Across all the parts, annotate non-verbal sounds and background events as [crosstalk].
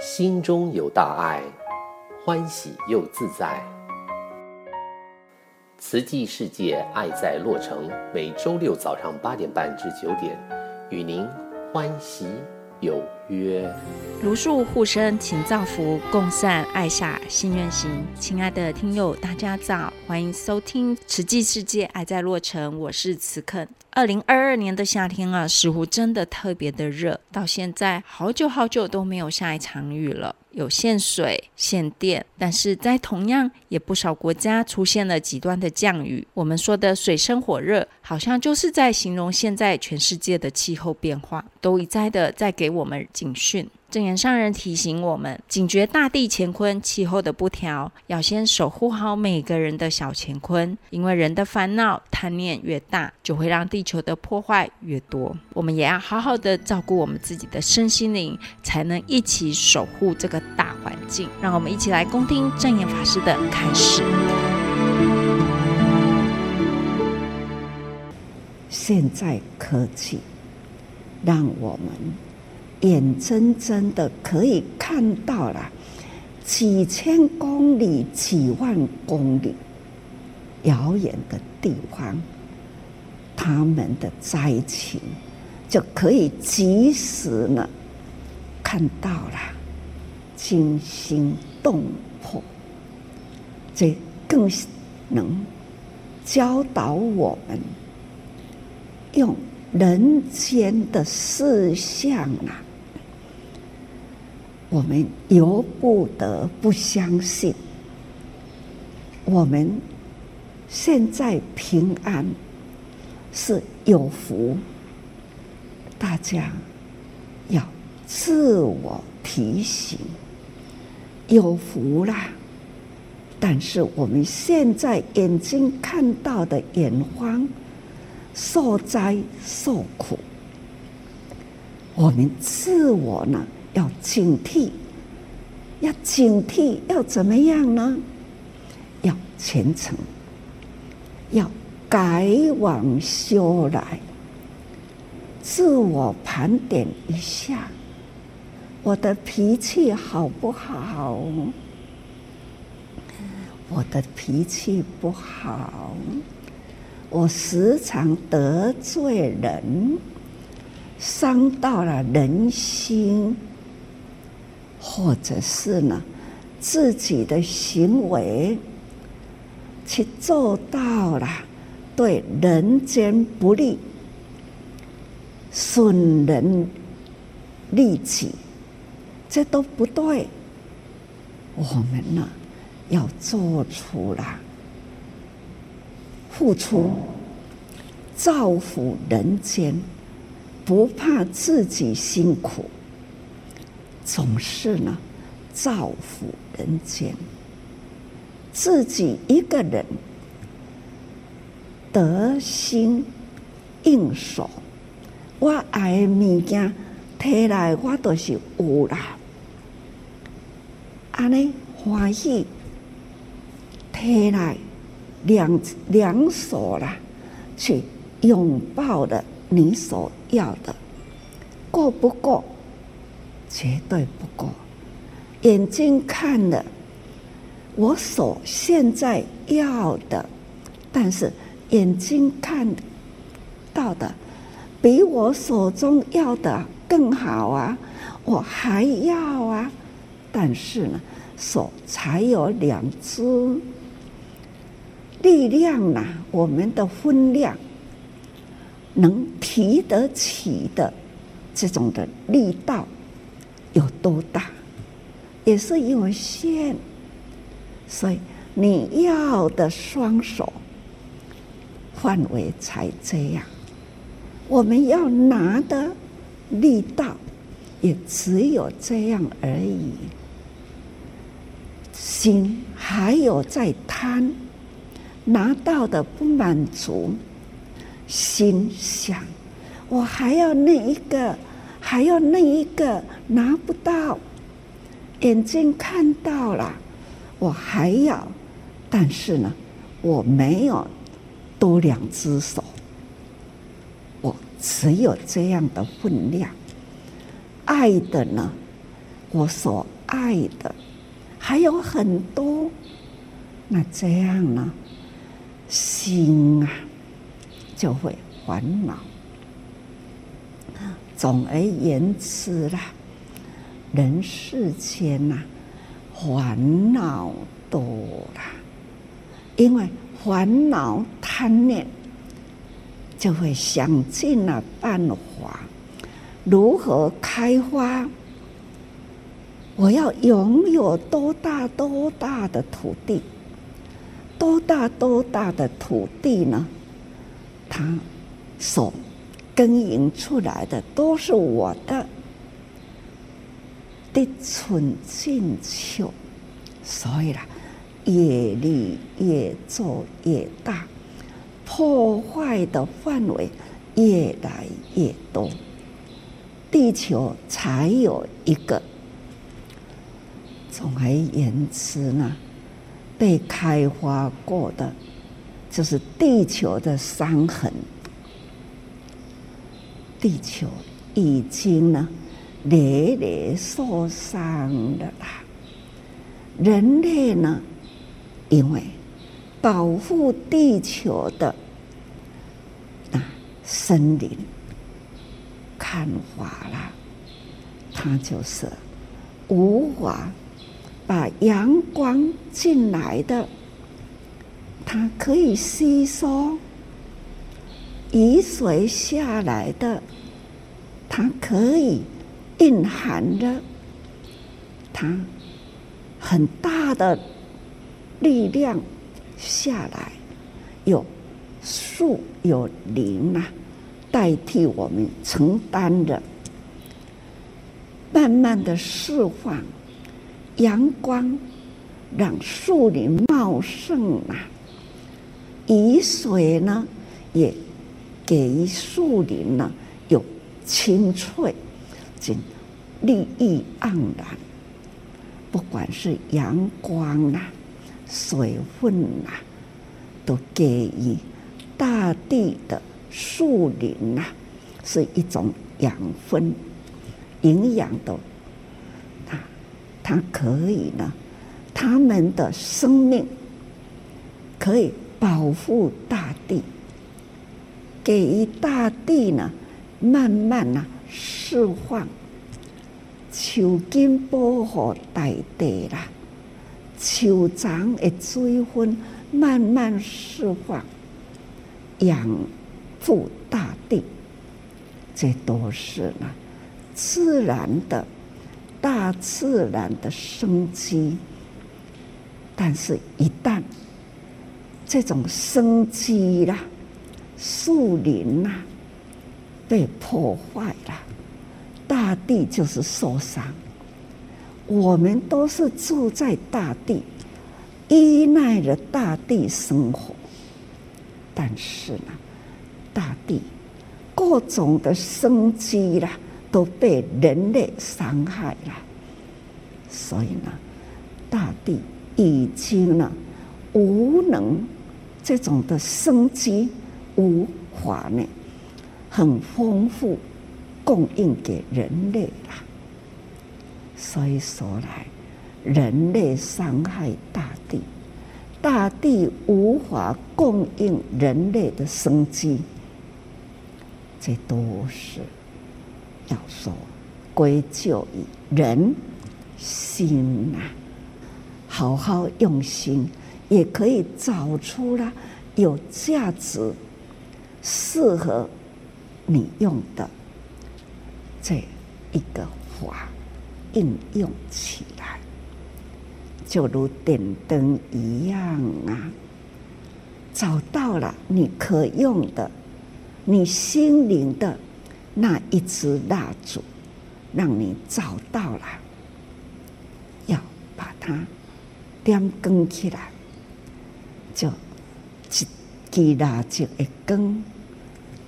心中有大爱，欢喜又自在。慈济世界爱在洛城，每周六早上八点半至九点，与您欢喜有约。如数护生，勤造福，共善爱下心愿行。亲爱的听友，大家早，欢迎收听慈济世界爱在洛城，我是慈肯。二零二二年的夏天啊，似乎真的特别的热，到现在好久好久都没有下一场雨了。有限水、限电，但是在同样也不少国家出现了极端的降雨。我们说的水深火热，好像就是在形容现在全世界的气候变化，都一再的在给我们警讯。证言上人提醒我们，警觉大地乾坤、气候的不调，要先守护好每个人的小乾坤，因为人的烦恼、贪念越大，就会让地球的破坏越多。我们也要好好的照顾我们自己的身心灵，才能一起守护这个大环境。让我们一起来恭听证言法师的开示。现在科技让我们。眼睁睁的可以看到了几千公里、几万公里遥远的地方，他们的灾情就可以及时呢看到了，惊心动魄。这更能教导我们用人间的事相啊。我们由不得不相信，我们现在平安是有福。大家要自我提醒，有福啦。但是我们现在眼睛看到的眼光，受灾受苦，我们自我呢？要警惕，要警惕，要怎么样呢？要虔诚，要改往修来，自我盘点一下，我的脾气好不好？我的脾气不好，我时常得罪人，伤到了人心。或者是呢，自己的行为去做到了对人间不利、损人利己，这都不对。我们呢，要做出了付出，造福人间，不怕自己辛苦。总是呢，造福人间。自己一个人得心应手，我爱的物件提来，我都是有啦。安尼欢喜提来两两手啦，去拥抱的你所要的，够不够？绝对不够，眼睛看了我所现在要的，但是眼睛看到的比我手中要的更好啊！我还要啊！但是呢，手才有两只力量呐，我们的分量能提得起的这种的力道。有多大，也是有限，所以你要的双手范围才这样。我们要拿的力道也只有这样而已。心还有在贪，拿到的不满足，心想我还要那一个。还要那一个拿不到，眼睛看到了，我还要，但是呢，我没有多两只手，我只有这样的分量。爱的呢，我所爱的还有很多，那这样呢，心啊就会烦恼。总而言之啦，人世间呐，烦恼多啦，因为烦恼贪念，就会想尽了办法，如何开发？我要拥有多大多大的土地？多大多大的土地呢？他所。耕耘出来的都是我的，的寸进尺，所以啦，业力越做越大，破坏的范围越来越多，地球才有一个。总而言之呢，被开发过的，就是地球的伤痕。地球已经呢，累累受伤了啦。人类呢，因为保护地球的那森林砍伐了，它就是无法把阳光进来的，它可以吸收。雨水下来的，它可以蕴含着它很大的力量下来，有树有林啊，代替我们承担着，慢慢的释放阳光，让树林茂盛啊，雨水呢也。给予树林呢，有清翠，真绿意盎然。不管是阳光啊、水分啊，都给予大地的树林啊，是一种养分、营养的。它它可以呢，它们的生命可以保护大地。给予大地呢，慢慢呐释放，树根保护大地啦，树长的水分慢慢释放，养护大地，这都是呢自然的，大自然的生机。但是，一旦这种生机啦，树林呐、被破坏了，大地就是受伤。我们都是住在大地，依赖着大地生活，但是呢，大地各种的生机啦都被人类伤害了，所以呢，大地已经呢无能这种的生机。无法呢，很丰富，供应给人类啦。所以说来，人类伤害大地，大地无法供应人类的生机，这都是要说归咎于人心呐。好好用心，也可以找出了有价值。适合你用的这一个法应用起来，就如点灯一样啊！找到了你可用的，你心灵的那一支蜡烛，让你找到了，要把它点更起来，就。几蜡烛的光，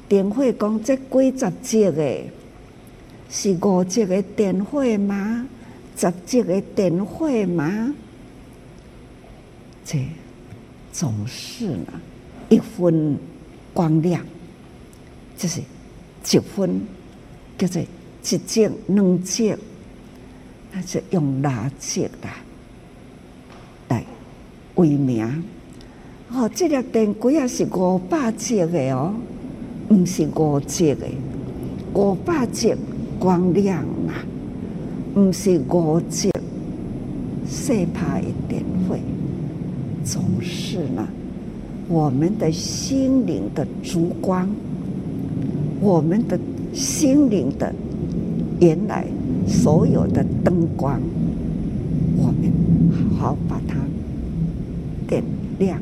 电火讲这几十节的，是五节的电火吗？十节的电火吗？这总是呢，一分光亮，就是一分叫做一只两只，那是用垃圾来来为名。哦，这粒电龟也是五百只的哦，不是五只的，五百只光亮嘛，不是五只细怕一点会，总是呢，我们的心灵的烛光，我们的心灵的原来所有的灯光，我们好好把它点亮。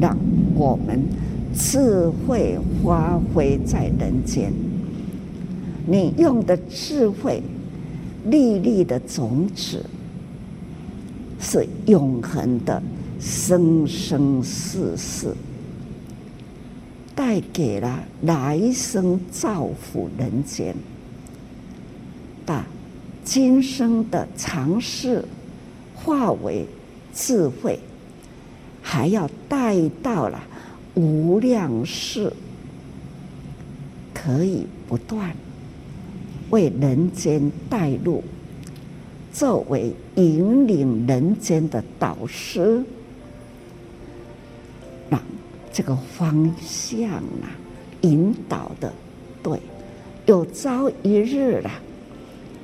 让我们智慧发挥在人间。你用的智慧，粒粒的种子，是永恒的，生生世世，带给了来生造福人间，把今生的尝试化为智慧。还要带到了无量世，可以不断为人间带路，作为引领人间的导师，让这个方向啊引导的对，有朝一日啊，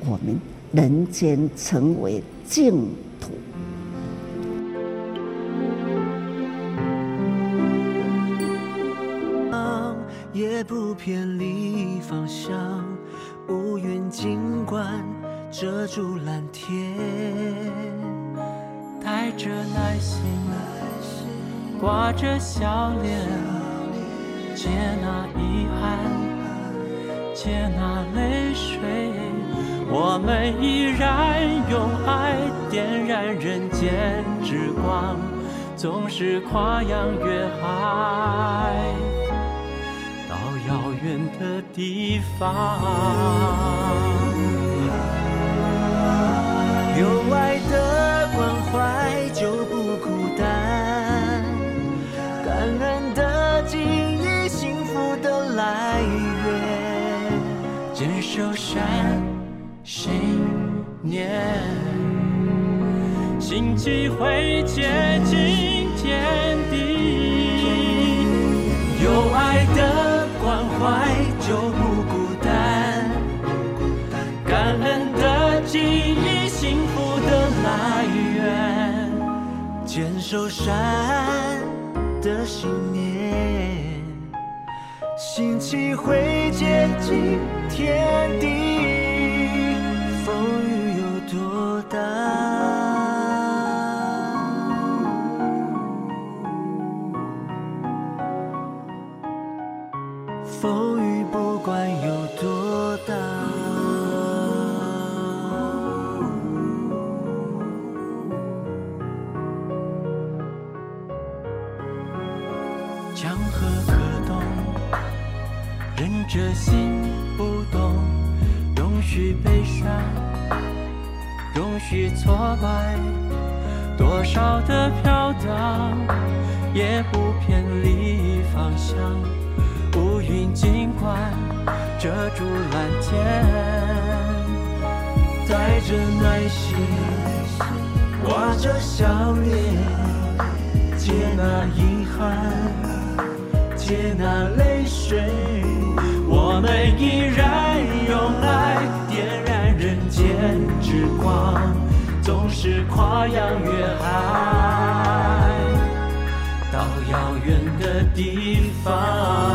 我们人间成为净土。不偏离方向，乌云尽管遮住蓝天，带着耐心，挂着笑脸，接纳遗憾，接纳泪水，我们依然用爱点燃人间之光，纵使跨洋越海。到遥远的地方，有爱的关怀就不孤单，感恩的记忆，幸福的来源，坚守善信念，心机会接近守善的信念，心气会接近天地，总是跨洋越海，到遥远的地方。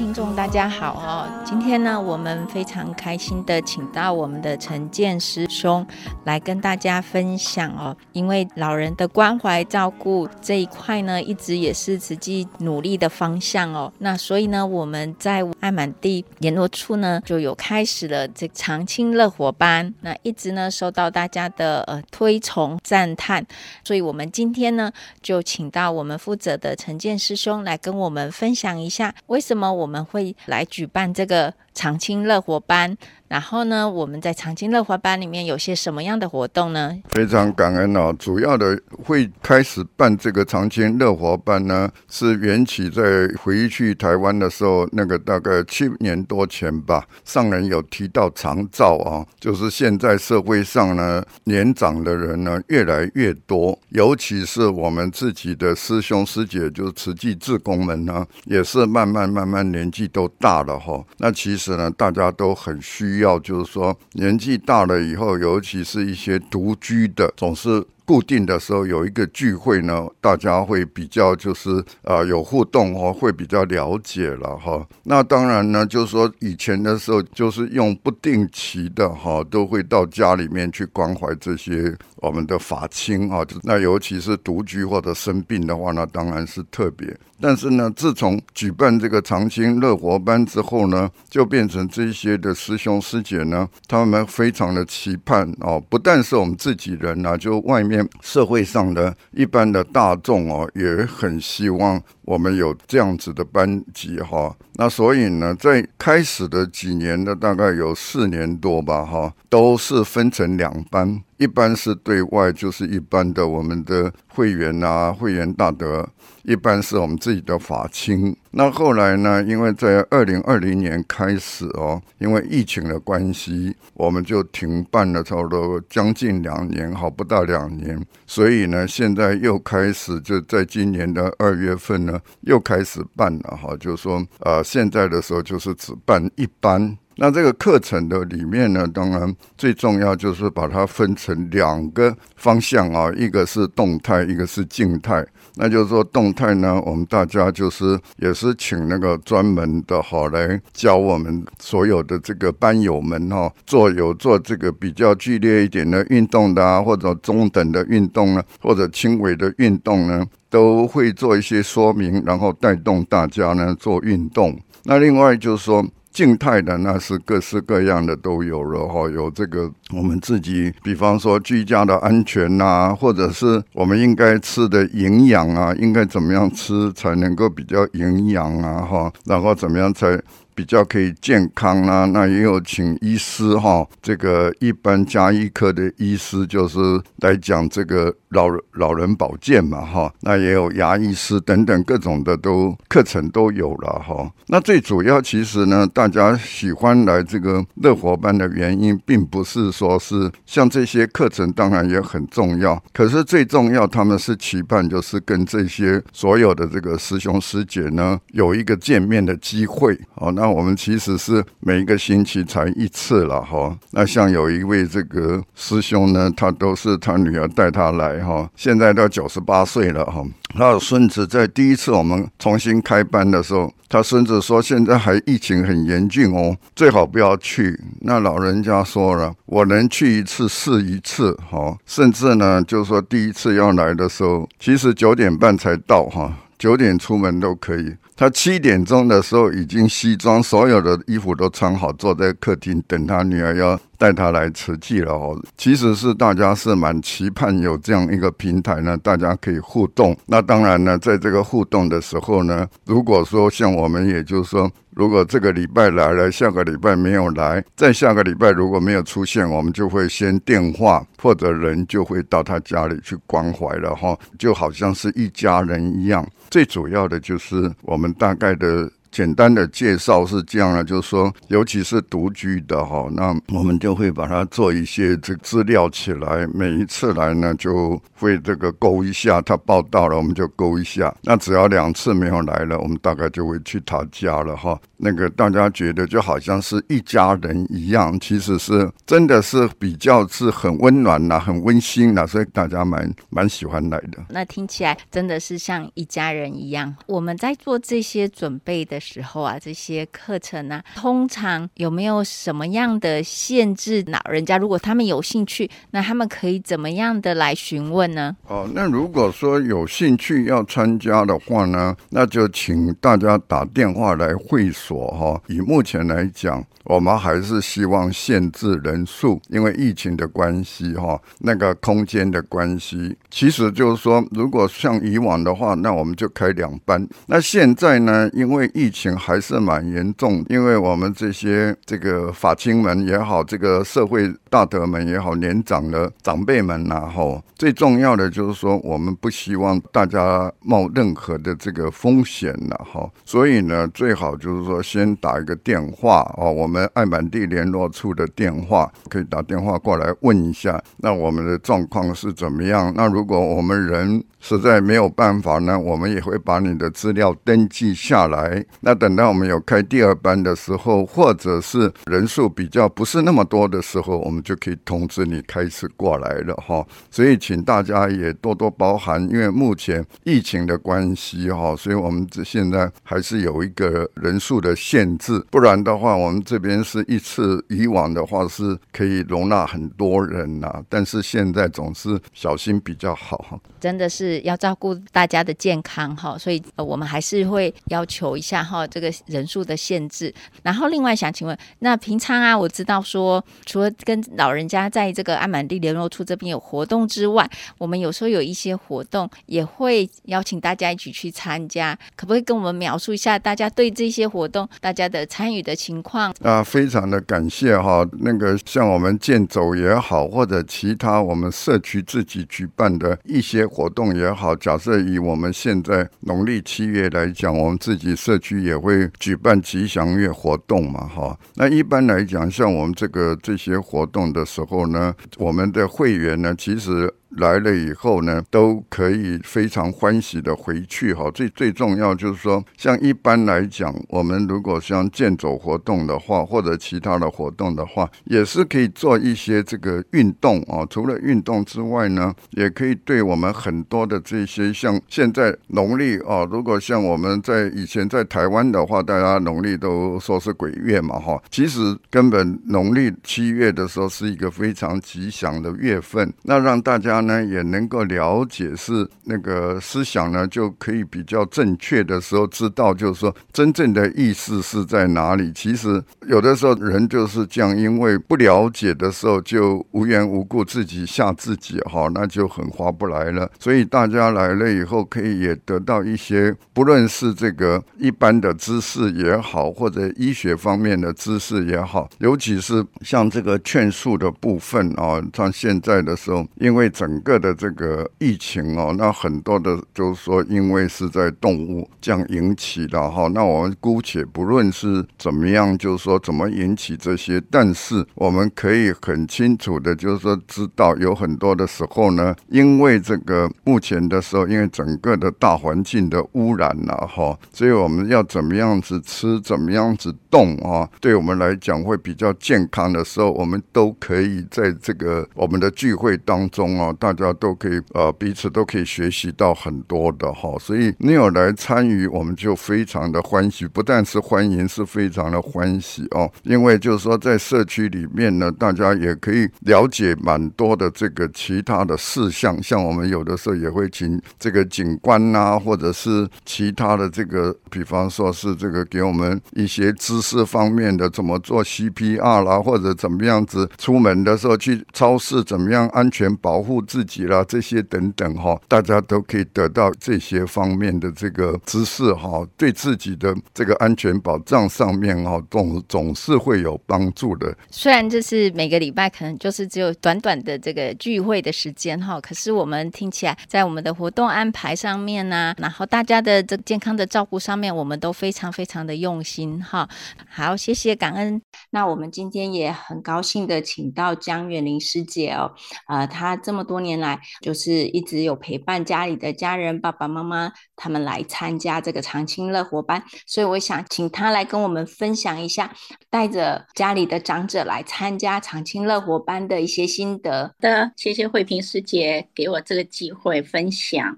听众大家好哦，今天呢，我们非常开心的请到我们的陈建师兄来跟大家分享哦。因为老人的关怀照顾这一块呢，一直也是慈济努力的方向哦。那所以呢，我们在爱满地联络处呢，就有开始了这长青乐活班，那一直呢受到大家的呃推崇赞叹。所以我们今天呢，就请到我们负责的陈建师兄来跟我们分享一下，为什么我我们会来举办这个长青乐活班。然后呢，我们在长青乐活班里面有些什么样的活动呢？非常感恩哦。主要的会开始办这个长青乐活班呢，是缘起在回去台湾的时候，那个大概七年多前吧。上人有提到长照啊，就是现在社会上呢，年长的人呢越来越多，尤其是我们自己的师兄师姐，就是慈济志工们呢，也是慢慢慢慢年纪都大了哈。那其实呢，大家都很需要。就是说，年纪大了以后，尤其是一些独居的，总是。固定的时候有一个聚会呢，大家会比较就是啊、有互动哦，会比较了解了哈。那当然呢，就是说以前的时候就是用不定期的哈，都会到家里面去关怀这些我们的法亲啊。那尤其是独居或者生病的话，那当然是特别。但是呢，自从举办这个长青乐活班之后呢，就变成这些的师兄师姐呢，他们非常的期盼哦，不但是我们自己人啊，就外面。社会上的一般的大众哦，也很希望我们有这样子的班级哈。那所以呢，在开始的几年的大概有四年多吧哈，都是分成两班，一班是对外，就是一般的我们的会员啊，会员大德。一般是我们自己的法亲，那后来呢？因为在二零二零年开始哦，因为疫情的关系，我们就停办了差不多将近两年，好不到两年，所以呢，现在又开始就在今年的二月份呢，又开始办了哈，就是说呃，现在的时候就是只办一班。那这个课程的里面呢，当然最重要就是把它分成两个方向啊，一个是动态，一个是静态。那就是说动态呢，我们大家就是也是请那个专门的哈来教我们所有的这个班友们哈，做有做这个比较剧烈一点的运动的啊，或者中等的运动呢，或者轻微的运动呢，都会做一些说明，然后带动大家呢做运动。那另外就是说。静态的那是各式各样的都有了哈，有这个我们自己，比方说居家的安全呐、啊，或者是我们应该吃的营养啊，应该怎么样吃才能够比较营养啊哈，然后怎么样才。比较可以健康啊，那也有请医师哈，这个一般家医科的医师就是来讲这个老老人保健嘛哈，那也有牙医师等等各种的都课程都有了哈。那最主要其实呢，大家喜欢来这个乐活班的原因，并不是说是像这些课程当然也很重要，可是最重要他们是期盼就是跟这些所有的这个师兄师姐呢有一个见面的机会哦，那。我们其实是每一个星期才一次了哈。那像有一位这个师兄呢，他都是他女儿带他来哈，现在都九十八岁了哈。他的孙子在第一次我们重新开班的时候，他孙子说现在还疫情很严峻哦，最好不要去。那老人家说了，我能去一次是一次哈，甚至呢，就是说第一次要来的时候，其实九点半才到哈，九点出门都可以。他七点钟的时候已经西装，所有的衣服都穿好，坐在客厅等他女儿要带他来慈济了哦。其实是大家是蛮期盼有这样一个平台呢，大家可以互动。那当然呢，在这个互动的时候呢，如果说像我们，也就是说，如果这个礼拜来了，下个礼拜没有来，再下个礼拜如果没有出现，我们就会先电话或者人就会到他家里去关怀了哈，就好像是一家人一样。最主要的就是我们大概的。简单的介绍是这样的，就是说，尤其是独居的哈，那我们就会把它做一些这资料起来。每一次来呢，就会这个勾一下，他报到了，我们就勾一下。那只要两次没有来了，我们大概就会去他家了哈。那个大家觉得就好像是一家人一样，其实是真的是比较是很温暖呐，很温馨呐，所以大家蛮蛮喜欢来的。那听起来真的是像一家人一样。我们在做这些准备的时候啊，这些课程啊，通常有没有什么样的限制？老人家如果他们有兴趣，那他们可以怎么样的来询问呢？哦，那如果说有兴趣要参加的话呢，那就请大家打电话来会所哈。以目前来讲，我们还是希望限制人数，因为疫情的关系哈，那个空间的关系，其实就是说，如果像以往的话，那我们就开两班。那现在呢，因为疫情还是蛮严重，因为我们这些这个法亲们也好，这个社会大德们也好，年长的长辈们呐，哈，最重要的就是说，我们不希望大家冒任何的这个风险了哈，所以呢，最好就是说先打一个电话哦，我们爱满地联络处的电话可以打电话过来问一下，那我们的状况是怎么样？那如如果我们人实在没有办法呢，我们也会把你的资料登记下来。那等到我们有开第二班的时候，或者是人数比较不是那么多的时候，我们就可以通知你开始过来了哈。所以请大家也多多包涵，因为目前疫情的关系哈，所以我们这现在还是有一个人数的限制。不然的话，我们这边是一次，以往的话是可以容纳很多人呐，但是现在总是小心比较好哈。真的是。要照顾大家的健康哈，所以我们还是会要求一下哈，这个人数的限制。然后另外想请问，那平常啊，我知道说，除了跟老人家在这个安满地联络处这边有活动之外，我们有时候有一些活动也会邀请大家一起去参加，可不可以跟我们描述一下大家对这些活动大家的参与的情况？啊，非常的感谢哈，那个像我们健走也好，或者其他我们社区自己举办的一些活动也好，假设以我们现在农历七月来讲，我们自己社区也会举办吉祥月活动嘛，哈。那一般来讲，像我们这个这些活动的时候呢，我们的会员呢，其实。来了以后呢，都可以非常欢喜的回去哈。最最重要就是说，像一般来讲，我们如果像健走活动的话，或者其他的活动的话，也是可以做一些这个运动啊。除了运动之外呢，也可以对我们很多的这些像现在农历啊，如果像我们在以前在台湾的话，大家农历都说是鬼月嘛哈。其实根本农历七月的时候是一个非常吉祥的月份，那让大家。呢也能够了解是那个思想呢，就可以比较正确的时候知道，就是说真正的意思是在哪里。其实有的时候人就是这样，因为不了解的时候就无缘无故自己吓自己哈，那就很划不来了。所以大家来了以后，可以也得到一些，不论是这个一般的知识也好，或者医学方面的知识也好，尤其是像这个劝术的部分啊，像现在的时候，因为整整个的这个疫情哦，那很多的就是说，因为是在动物这样引起的哈。那我们姑且不论是怎么样，就是说怎么引起这些，但是我们可以很清楚的，就是说知道有很多的时候呢，因为这个目前的时候，因为整个的大环境的污染了哈，所以我们要怎么样子吃，怎么样子动啊，对我们来讲会比较健康的时候，我们都可以在这个我们的聚会当中啊。大家都可以呃，彼此都可以学习到很多的哈，所以你有来参与，我们就非常的欢喜，不但是欢迎，是非常的欢喜哦。因为就是说，在社区里面呢，大家也可以了解蛮多的这个其他的事项，像我们有的时候也会请这个警官呐，或者是其他的这个，比方说是这个给我们一些知识方面的，怎么做 CPR 啦，或者怎么样子出门的时候去超市怎么样安全保护。自己啦，这些等等哈，大家都可以得到这些方面的这个知识哈，对自己的这个安全保障上面哈，总总是会有帮助的。虽然这是每个礼拜可能就是只有短短的这个聚会的时间哈，可是我们听起来在我们的活动安排上面呢，然后大家的这健康的照顾上面，我们都非常非常的用心哈。好，谢谢感恩。那我们今天也很高兴的请到江远玲师姐哦，呃，她这么多。年来就是一直有陪伴家里的家人，爸爸妈妈他们来参加这个常青乐活班，所以我想请她来跟我们分享一下带着家里的长者来参加常青乐活班的一些心得。的，谢谢慧萍师姐给我这个机会分享。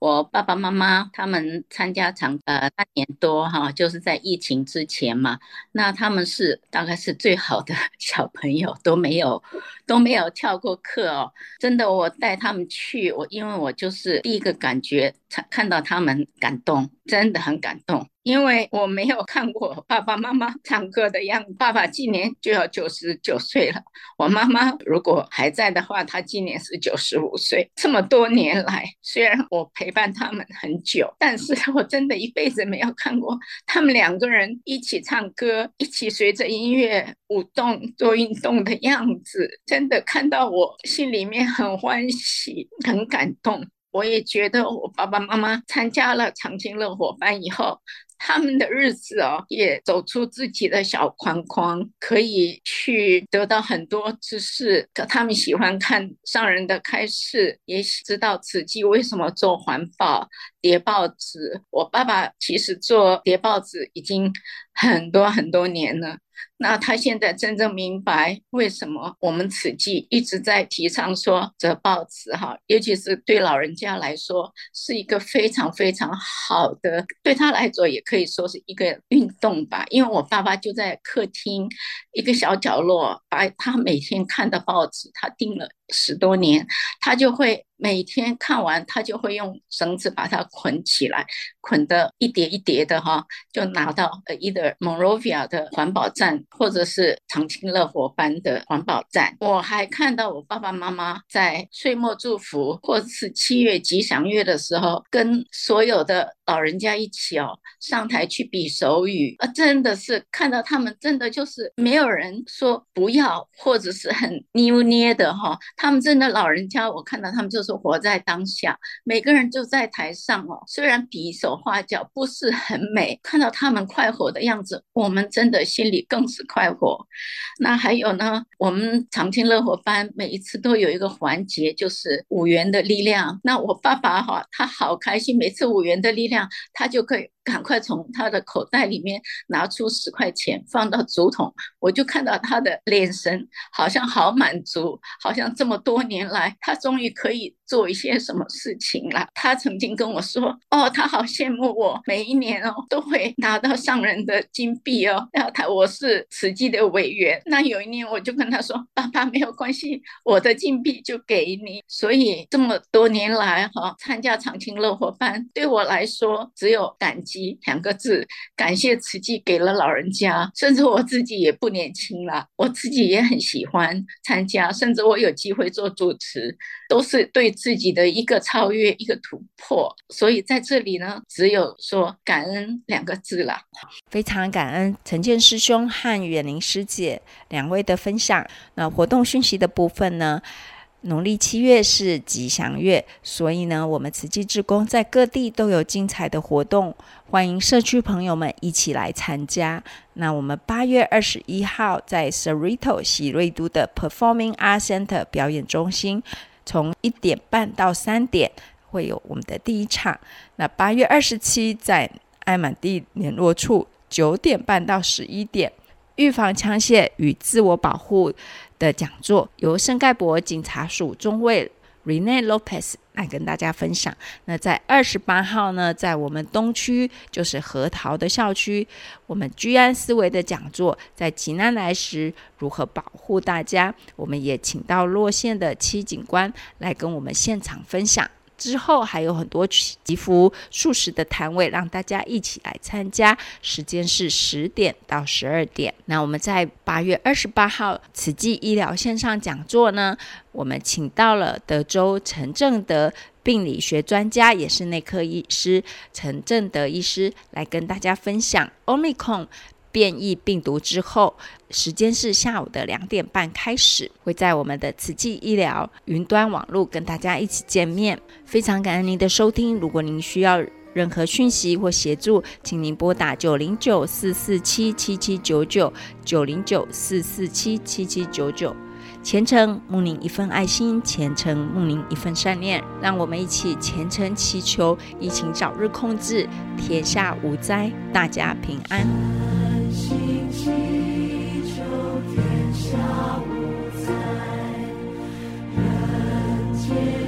我爸爸妈妈他们参加长呃半年多哈，就是在疫情之前嘛，那他们是大概是最好的 [laughs] 小朋友，都没有都没有翘过课哦。真的，我带他们去，我因为我就是第一个感觉，看到他们感动，真的很感动。因为我没有看过爸爸妈妈唱歌的样子，爸爸今年就要九十九岁了。我妈妈如果还在的话，她今年是九十五岁。这么多年来，虽然我陪伴他们很久，但是我真的一辈子没有看过他们两个人一起唱歌，一起随着音乐舞动做运动的样子。真的看到我心里面很欢喜，很感动。我也觉得我爸爸妈妈参加了长青乐活班以后，他们的日子哦，也走出自己的小框框，可以去得到很多知识。可他们喜欢看上人的开示，也知道慈济为什么做环保叠报纸。我爸爸其实做叠报纸已经很多很多年了。那他现在真正明白为什么我们慈济一直在提倡说折报纸哈，尤其是对老人家来说是一个非常非常好的，对他来说也可以说是一个运动吧。因为我爸爸就在客厅一个小角落，把他每天看的报纸，他订了十多年，他就会。每天看完，他就会用绳子把它捆起来，捆得一叠一叠的哈，就拿到呃，either Monrovia 的环保站，或者是长青乐活班的环保站。我还看到我爸爸妈妈在岁末祝福，或者是七月吉祥月的时候，跟所有的老人家一起哦，上台去比手语啊，真的是看到他们，真的就是没有人说不要，或者是很扭捏的哈，他们真的老人家，我看到他们就是。活在当下，每个人就在台上哦。虽然比手画脚不是很美，看到他们快活的样子，我们真的心里更是快活。那还有呢，我们长青乐活班每一次都有一个环节，就是五元的力量。那我爸爸哈，他好开心，每次五元的力量，他就可以。赶快从他的口袋里面拿出十块钱放到竹筒，我就看到他的脸神好像好满足，好像这么多年来他终于可以做一些什么事情了。他曾经跟我说：“哦，他好羡慕我，每一年哦都会拿到上人的金币哦。”然后他我是慈济的委员，那有一年我就跟他说：“爸爸没有关系，我的金币就给你。”所以这么多年来哈，参加长青乐活班对我来说只有感。两个字，感谢慈济给了老人家，甚至我自己也不年轻了，我自己也很喜欢参加，甚至我有机会做主持，都是对自己的一个超越，一个突破。所以在这里呢，只有说感恩两个字了。非常感恩陈建师兄和远玲师姐两位的分享。那活动讯息的部分呢？农历七月是吉祥月，所以呢，我们慈济志工在各地都有精彩的活动，欢迎社区朋友们一起来参加。那我们八月二十一号在 s e r i t o 喜瑞都的 Performing Arts Center 表演中心，从一点半到三点会有我们的第一场。那八月二十七在爱满地联络处九点半到十一点，预防枪械与自我保护的讲座由圣盖博警察署中尉 Rene Lopez 来跟大家分享。那在二十八号呢，在我们东区就是核桃的校区，我们居安思危的讲座，在济南来时如何保护大家，我们也请到落县的戚警官来跟我们现场分享。之后还有很多祈福素食的摊位，让大家一起来参加。时间是十点到十二点。那我们在八月二十八号慈济医疗线上讲座呢，我们请到了德州陈正德病理学专家，也是内科医师陈正德医师来跟大家分享 Omicron 变异病毒之后，时间是下午的两点半开始，会在我们的慈济医疗云端网络跟大家一起见面。非常感恩您的收听，如果您需要任何讯息或协助，请您拨打九零九四四七七七九九九零九四四七七七九九。虔诚慕您一份爱心，虔诚慕您一份善念，让我们一起虔诚祈求疫情早日控制，天下无灾，大家平安。天下无灾，人间。